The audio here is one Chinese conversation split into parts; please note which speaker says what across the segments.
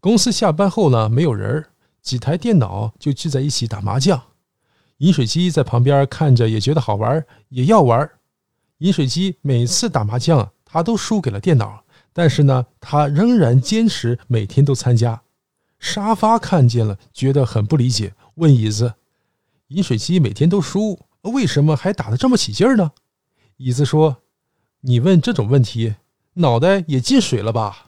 Speaker 1: 公司下班后呢，没有人儿，几台电脑就聚在一起打麻将。饮水机在旁边看着也觉得好玩，也要玩。饮水机每次打麻将，他都输给了电脑，但是呢，他仍然坚持每天都参加。沙发看见了，觉得很不理解，问椅子：“饮水机每天都输，为什么还打得这么起劲呢？”椅子说：“你问这种问题，脑袋也进水了吧？”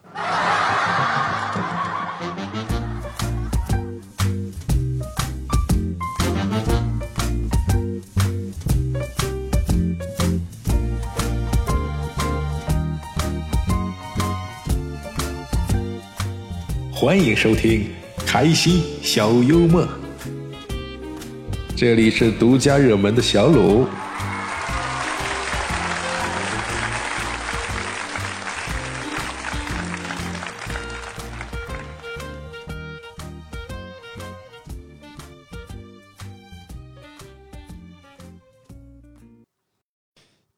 Speaker 2: 欢迎收听开心小幽默，这里是独家热门的小鲁。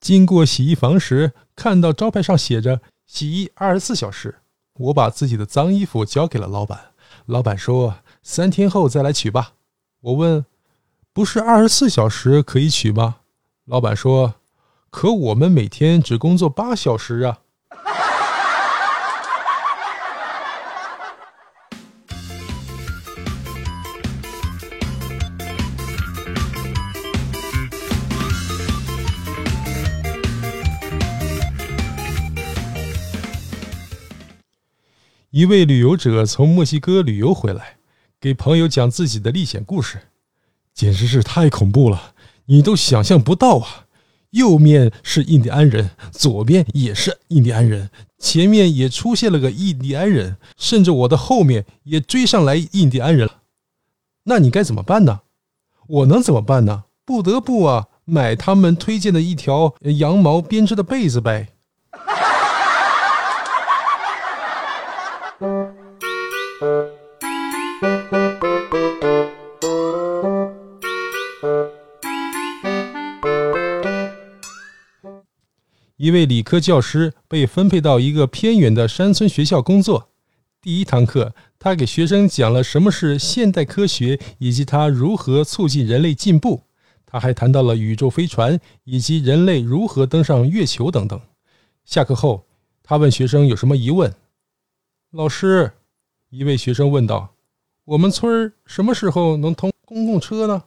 Speaker 1: 经过洗衣房时，看到招牌上写着“洗衣二十四小时”。我把自己的脏衣服交给了老板，老板说三天后再来取吧。我问，不是二十四小时可以取吗？老板说，可我们每天只工作八小时啊。一位旅游者从墨西哥旅游回来，给朋友讲自己的历险故事，简直是太恐怖了，你都想象不到啊！右面是印第安人，左边也是印第安人，前面也出现了个印第安人，甚至我的后面也追上来印第安人了。那你该怎么办呢？我能怎么办呢？不得不啊，买他们推荐的一条羊毛编织的被子呗。一位理科教师被分配到一个偏远的山村学校工作。第一堂课，他给学生讲了什么是现代科学，以及它如何促进人类进步。他还谈到了宇宙飞船以及人类如何登上月球等等。下课后，他问学生有什么疑问。老师，一位学生问道：“我们村儿什么时候能通公共车呢？”